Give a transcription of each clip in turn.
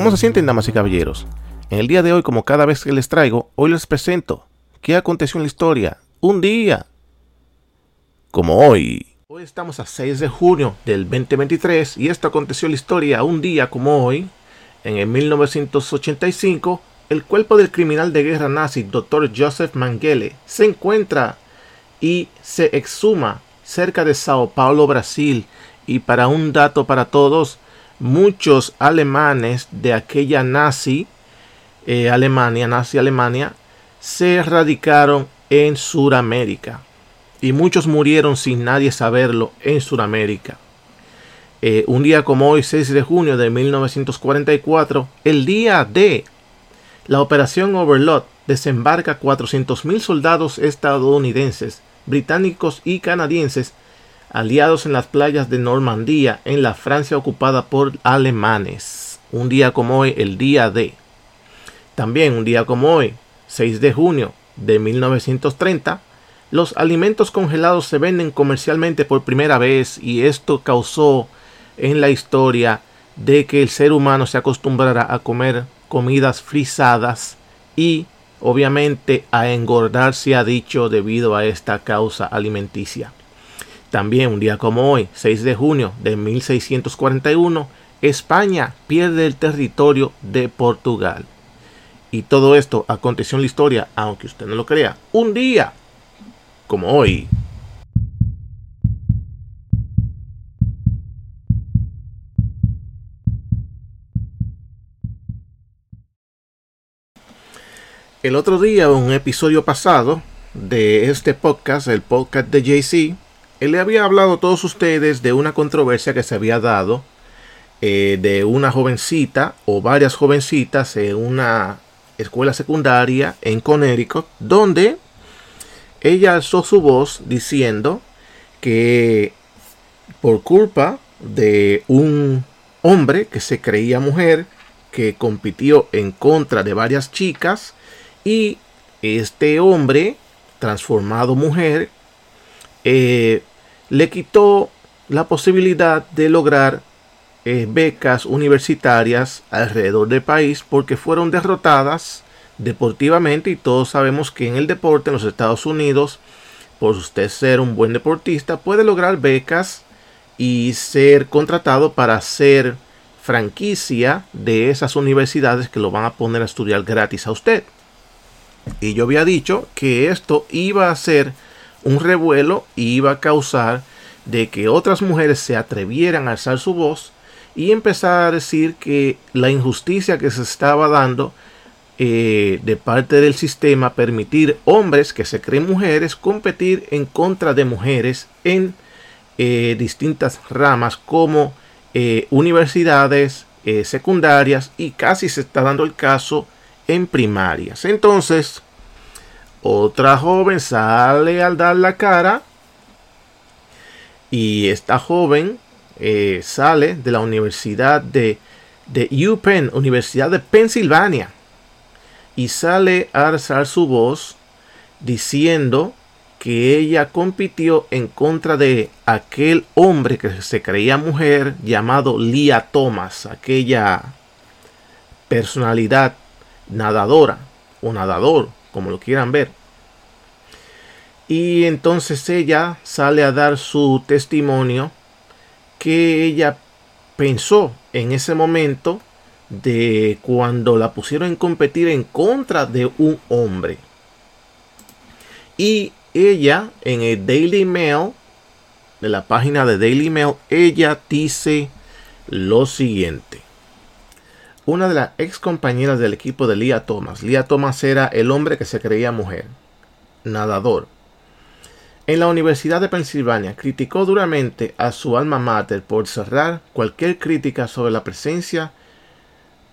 ¿Cómo se sienten, damas y caballeros? En el día de hoy, como cada vez que les traigo, hoy les presento qué aconteció en la historia. Un día como hoy. Hoy estamos a 6 de junio del 2023 y esto aconteció en la historia un día como hoy. En el 1985, el cuerpo del criminal de guerra nazi Dr. Joseph Mengele se encuentra y se exhuma cerca de Sao Paulo, Brasil. Y para un dato para todos, muchos alemanes de aquella nazi, eh, Alemania, nazi Alemania, se radicaron en Sudamérica. Y muchos murieron sin nadie saberlo en Sudamérica. Eh, un día como hoy, 6 de junio de 1944, el día de la operación Overlord desembarca 400.000 soldados estadounidenses, británicos y canadienses aliados en las playas de Normandía en la Francia ocupada por alemanes. Un día como hoy, el día de. También un día como hoy, 6 de junio de 1930, los alimentos congelados se venden comercialmente por primera vez y esto causó en la historia de que el ser humano se acostumbrara a comer comidas frisadas y obviamente a engordar se ha dicho debido a esta causa alimenticia. También un día como hoy, 6 de junio de 1641, España pierde el territorio de Portugal. Y todo esto aconteció en la historia, aunque usted no lo crea, un día como hoy. El otro día, un episodio pasado de este podcast, el podcast de JC, él le había hablado a todos ustedes de una controversia que se había dado eh, de una jovencita o varias jovencitas en una escuela secundaria en Connecticut, donde ella alzó su voz diciendo que por culpa de un hombre que se creía mujer, que compitió en contra de varias chicas, y este hombre, transformado mujer, eh, le quitó la posibilidad de lograr eh, becas universitarias alrededor del país porque fueron derrotadas deportivamente y todos sabemos que en el deporte en los Estados Unidos por usted ser un buen deportista puede lograr becas y ser contratado para ser franquicia de esas universidades que lo van a poner a estudiar gratis a usted. Y yo había dicho que esto iba a ser un revuelo iba a causar de que otras mujeres se atrevieran a alzar su voz y empezar a decir que la injusticia que se estaba dando eh, de parte del sistema permitir hombres que se creen mujeres competir en contra de mujeres en eh, distintas ramas como eh, universidades secundarias y casi se está dando el caso en primarias. Entonces otra joven sale al dar la cara y esta joven eh, sale de la Universidad de, de UPenn, Universidad de Pensilvania, y sale a alzar su voz diciendo que ella compitió en contra de aquel hombre que se creía mujer llamado Lia Thomas, aquella personalidad nadadora o nadador como lo quieran ver. Y entonces ella sale a dar su testimonio que ella pensó en ese momento de cuando la pusieron en competir en contra de un hombre. Y ella en el Daily Mail, de la página de Daily Mail, ella dice lo siguiente una de las ex compañeras del equipo de Lia Thomas. Lia Thomas era el hombre que se creía mujer, nadador. En la Universidad de Pensilvania criticó duramente a su alma mater por cerrar cualquier crítica sobre la presencia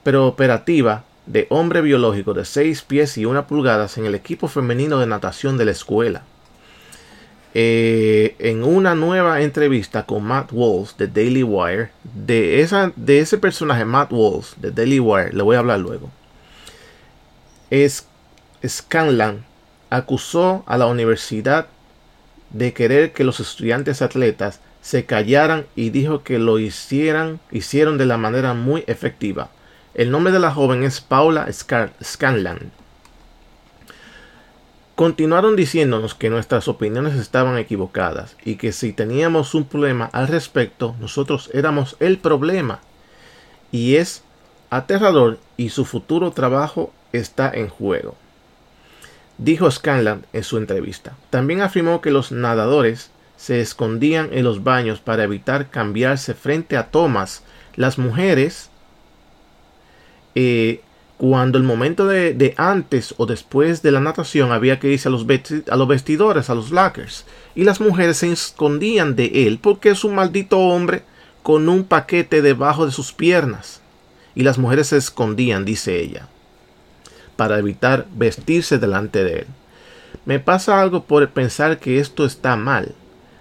preoperativa de hombre biológico de 6 pies y 1 pulgadas en el equipo femenino de natación de la escuela. Eh, en una nueva entrevista con Matt Walls de Daily Wire, de, esa, de ese personaje Matt Walls de Daily Wire, le voy a hablar luego. Es, Scanlan acusó a la universidad de querer que los estudiantes atletas se callaran y dijo que lo hicieran, hicieron de la manera muy efectiva. El nombre de la joven es Paula Scanlan. Continuaron diciéndonos que nuestras opiniones estaban equivocadas y que si teníamos un problema al respecto, nosotros éramos el problema. Y es aterrador y su futuro trabajo está en juego. Dijo Scanlan en su entrevista. También afirmó que los nadadores se escondían en los baños para evitar cambiarse frente a Thomas. Las mujeres, eh, cuando el momento de, antes o después de la natación había que irse a los, a los vestidores, a los lockers, y las mujeres se escondían de él porque es un maldito hombre con un paquete debajo de sus piernas. Y las mujeres se escondían, dice ella, para evitar vestirse delante de él. Me pasa algo por pensar que esto está mal.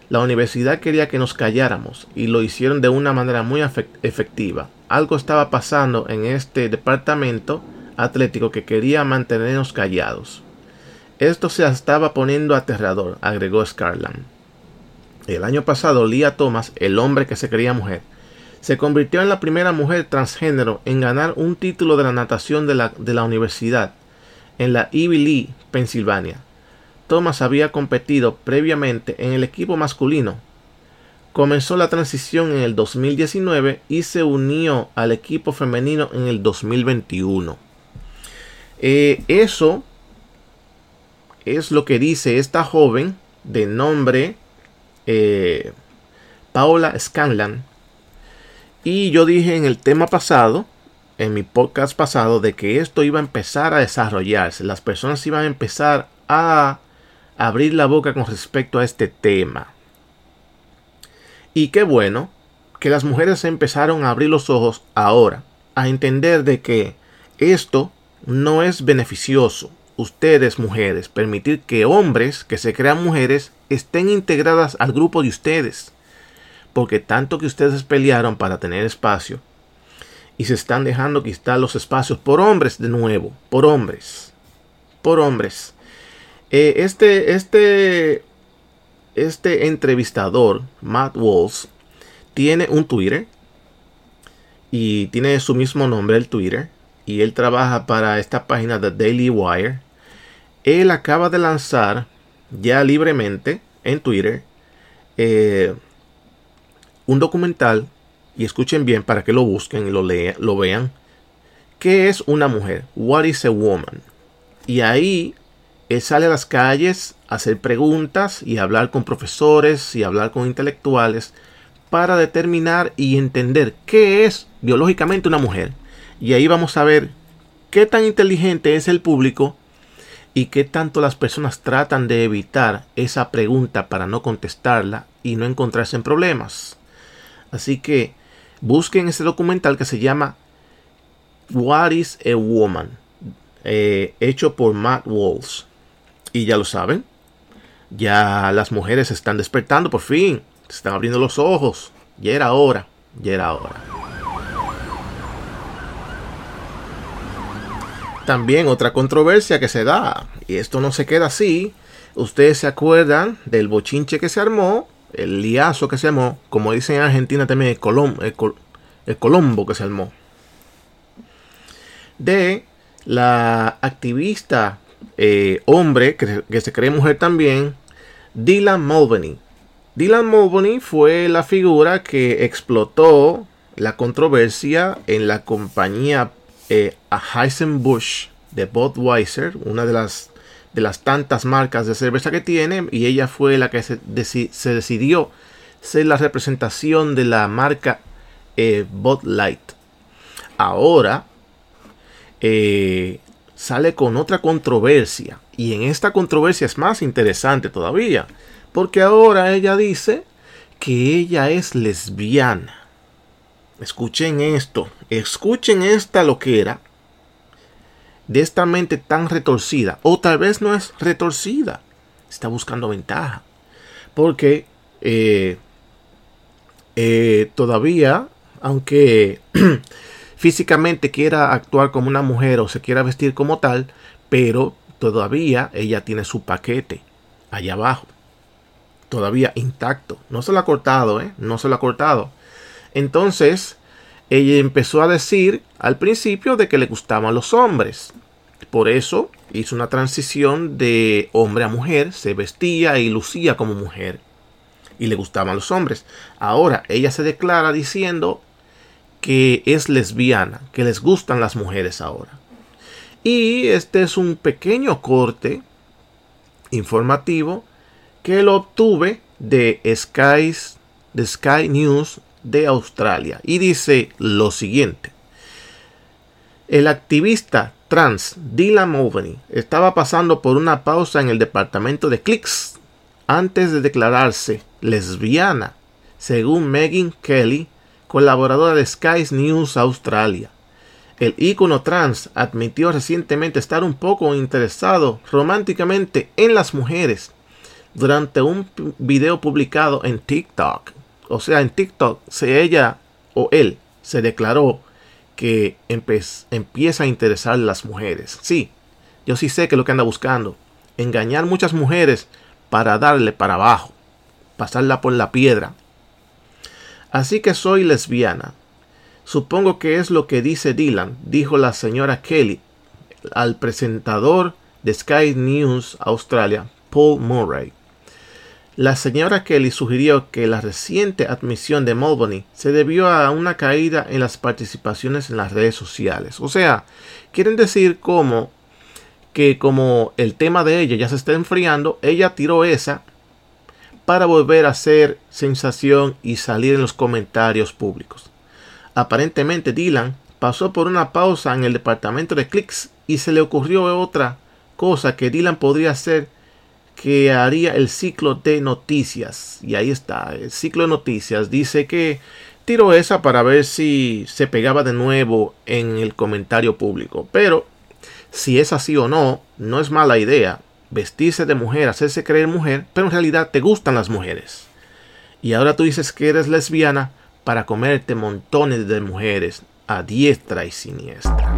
La universidad quería que nos calláramos y lo hicieron de una manera muy efectiva. Algo estaba pasando en este departamento atlético que quería mantenernos callados. Esto se estaba poniendo aterrador, agregó Scarlan. El año pasado, Leah Thomas, el hombre que se creía mujer, se convirtió en la primera mujer transgénero en ganar un título de la natación de la, de la universidad en la Ivy Lee, Pensilvania. Thomas había competido previamente en el equipo masculino. Comenzó la transición en el 2019 y se unió al equipo femenino en el 2021. Eh, eso es lo que dice esta joven de nombre eh, Paula Scanlan. Y yo dije en el tema pasado, en mi podcast pasado, de que esto iba a empezar a desarrollarse. Las personas iban a empezar a abrir la boca con respecto a este tema. Y qué bueno que las mujeres empezaron a abrir los ojos ahora, a entender de que esto no es beneficioso. Ustedes, mujeres, permitir que hombres que se crean mujeres estén integradas al grupo de ustedes. Porque tanto que ustedes pelearon para tener espacio y se están dejando quitar los espacios por hombres de nuevo, por hombres, por hombres. Eh, este, este, este entrevistador, Matt Walls, tiene un Twitter y tiene su mismo nombre, el Twitter, y él trabaja para esta página de Daily Wire. Él acaba de lanzar ya libremente en Twitter eh, un documental, y escuchen bien para que lo busquen y lo, lo vean, ¿qué es una mujer? What is a woman? Y ahí él sale a las calles a hacer preguntas y hablar con profesores y hablar con intelectuales para determinar y entender qué es biológicamente una mujer. Y ahí vamos a ver qué tan inteligente es el público y qué tanto las personas tratan de evitar esa pregunta para no contestarla y no encontrarse en problemas. Así que busquen ese documental que se llama What is a Woman, eh, hecho por Matt Walls. Y ya lo saben, ya las mujeres están despertando por fin, se están abriendo los ojos. Ya era hora, ya era hora. También otra controversia que se da, y esto no se queda así. Ustedes se acuerdan del bochinche que se armó, el liazo que se armó, como dicen en Argentina también el, el colombo que se armó. De la activista eh, hombre que, se cree mujer también, Dylan Mulvaney. Dylan Mulvaney fue la figura que explotó la controversia en la compañía eh, Heisenbusch de Budweiser, una de las, de las tantas marcas de cerveza que tiene, y ella fue la que se, decidió ser la representación de la marca eh, Bud Light. Ahora, eh, sale con otra controversia. Y en esta controversia es más interesante todavía. Porque ahora ella dice que ella es lesbiana. Escuchen esto. Escuchen esta loquera. De esta mente tan retorcida. O tal vez no es retorcida. Está buscando ventaja. Porque eh, eh, todavía, aunque físicamente quiera actuar como una mujer o se quiera vestir como tal, pero todavía ella tiene su paquete allá abajo. Todavía intacto. No se lo ha cortado, ¿eh? No se lo ha cortado. Entonces, ella empezó a decir al principio de que le gustaban los hombres. Por eso hizo una transición de hombre a mujer, se vestía y lucía como mujer. Y le gustaban los hombres. Ahora ella se declara diciendo que es lesbiana, que les gustan las mujeres ahora. Y este es un pequeño corte informativo que lo obtuve de Sky, de Sky News de Australia. Y dice lo siguiente. El activista trans Dylan Mulvaney estaba pasando por una pausa en el departamento de Clicks antes de declararse lesbiana, según Megan Kelly, colaboradora de Sky News Australia. El ícono trans admitió recientemente estar un poco interesado románticamente en las mujeres durante un video publicado en TikTok. O sea, en TikTok, si ella o él se declaró que empieza a interesar las mujeres. Sí, yo sí sé que lo que anda buscando. Engañar muchas mujeres para darle para abajo. Pasarla por la piedra. Así que soy lesbiana. Supongo que es lo que dice Dylan, dijo la señora Kelly al presentador de Sky News Australia, Paul Murray. La señora Kelly sugirió que la reciente admisión de Mulvaney se debió a una caída en las participaciones en las redes sociales. O sea, quieren decir como que como el tema de ella ya se está enfriando, ella tiró esa para volver a hacer sensación y salir en los comentarios públicos. Aparentemente Dylan pasó por una pausa en el departamento de clics y se le ocurrió otra cosa que Dylan podría hacer que haría el ciclo de noticias. Y ahí está, el ciclo de noticias. Dice que tiró esa para ver si se pegaba de nuevo en el comentario público. Pero si es así o no, no es mala idea vestirse de mujer, hacerse creer mujer, pero en realidad te gustan las mujeres. Y ahora tú dices que eres lesbiana para comerte montones de mujeres a diestra y siniestra.